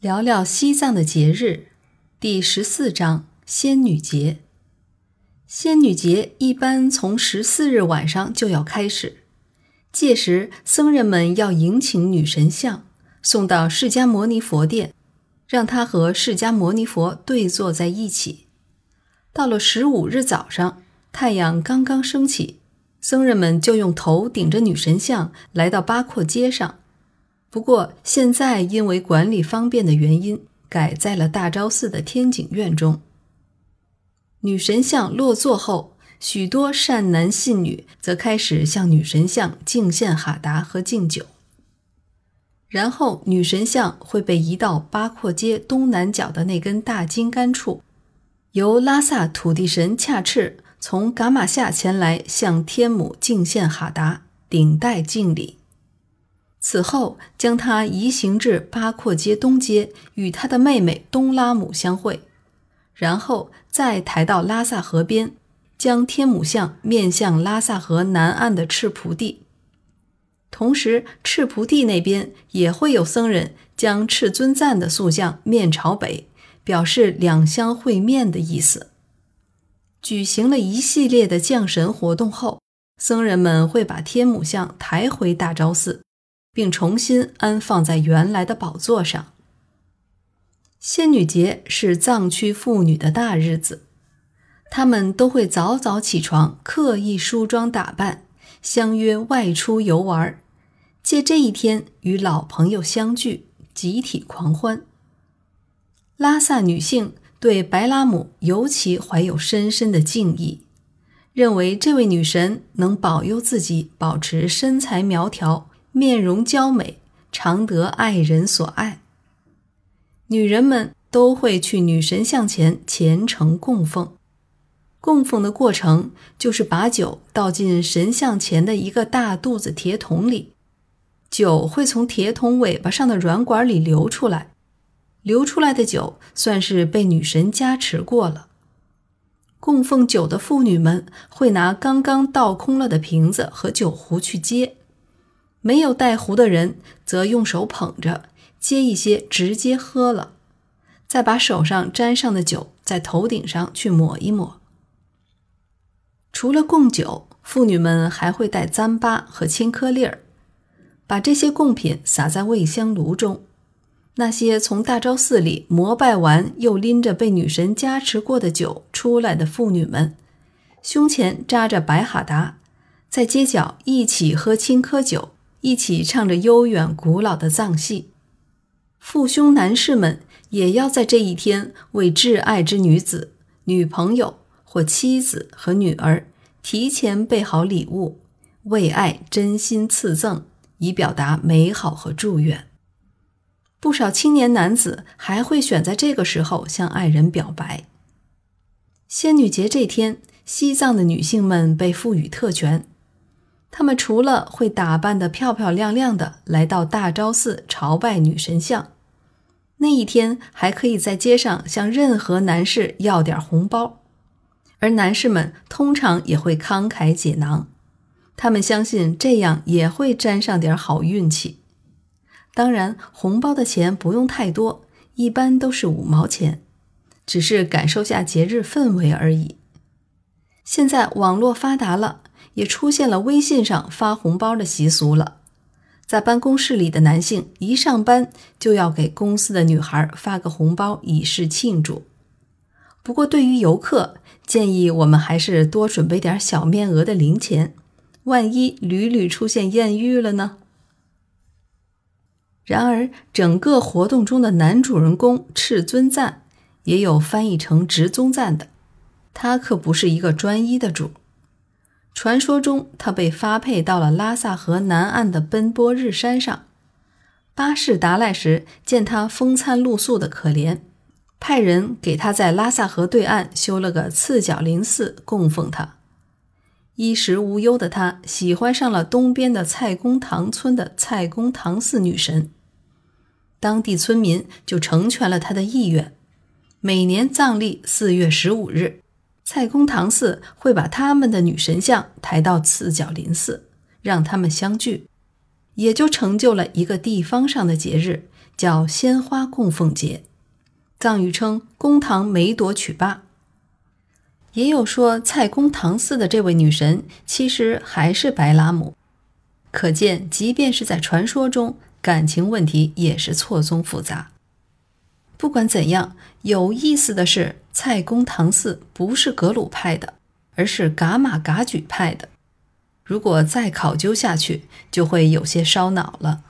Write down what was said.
聊聊西藏的节日，第十四章仙女节。仙女节一般从十四日晚上就要开始，届时僧人们要迎请女神像，送到释迦牟尼佛殿，让她和释迦牟尼佛对坐在一起。到了十五日早上，太阳刚刚升起，僧人们就用头顶着女神像来到八廓街上。不过，现在因为管理方便的原因，改在了大昭寺的天井院中。女神像落座后，许多善男信女则开始向女神像敬献哈达和敬酒。然后，女神像会被移到八廓街东南角的那根大金杆处，由拉萨土地神恰赤从噶玛夏前来向天母敬献哈达，顶戴敬礼。此后，将他移行至八廓街东街，与他的妹妹东拉姆相会，然后再抬到拉萨河边，将天母像面向拉萨河南岸的赤蒲地。同时，赤蒲地那边也会有僧人将赤尊赞的塑像面朝北，表示两相会面的意思。举行了一系列的降神活动后，僧人们会把天母像抬回大昭寺。并重新安放在原来的宝座上。仙女节是藏区妇女的大日子，她们都会早早起床，刻意梳妆打扮，相约外出游玩，借这一天与老朋友相聚，集体狂欢。拉萨女性对白拉姆尤其怀有深深的敬意，认为这位女神能保佑自己保持身材苗条。面容娇美，常得爱人所爱。女人们都会去女神像前虔诚供奉。供奉的过程就是把酒倒进神像前的一个大肚子铁桶里，酒会从铁桶尾巴上的软管里流出来。流出来的酒算是被女神加持过了。供奉酒的妇女们会拿刚刚倒空了的瓶子和酒壶去接。没有带壶的人则用手捧着，接一些直接喝了，再把手上沾上的酒在头顶上去抹一抹。除了供酒，妇女们还会带糌粑和青稞粒儿，把这些贡品撒在味香炉中。那些从大昭寺里膜拜完又拎着被女神加持过的酒出来的妇女们，胸前扎着白哈达，在街角一起喝青稞酒。一起唱着悠远古老的藏戏，父兄男士们也要在这一天为挚爱之女子、女朋友或妻子和女儿提前备好礼物，为爱真心赐赠，以表达美好和祝愿。不少青年男子还会选在这个时候向爱人表白。仙女节这天，西藏的女性们被赋予特权。他们除了会打扮得漂漂亮亮的来到大昭寺朝拜女神像，那一天还可以在街上向任何男士要点红包，而男士们通常也会慷慨解囊，他们相信这样也会沾上点好运气。当然，红包的钱不用太多，一般都是五毛钱，只是感受下节日氛围而已。现在网络发达了。也出现了微信上发红包的习俗了。在办公室里的男性一上班就要给公司的女孩发个红包以示庆祝。不过，对于游客，建议我们还是多准备点小面额的零钱，万一屡屡出现艳遇了呢？然而，整个活动中的男主人公赤尊赞，也有翻译成直宗赞的，他可不是一个专一的主。传说中，他被发配到了拉萨河南岸的奔波日山上。巴士达赖时见他风餐露宿的可怜，派人给他在拉萨河对岸修了个次角林寺供奉他。衣食无忧的他，喜欢上了东边的蔡公堂村的蔡公堂寺女神。当地村民就成全了他的意愿，每年藏历四月十五日。蔡公堂寺会把他们的女神像抬到次角林寺，让他们相聚，也就成就了一个地方上的节日，叫鲜花供奉节，藏语称公堂梅朵曲罢。也有说蔡公堂寺的这位女神其实还是白拉姆，可见即便是在传说中，感情问题也是错综复杂。不管怎样，有意思的是，蔡公堂寺不是格鲁派的，而是噶玛噶举派的。如果再考究下去，就会有些烧脑了。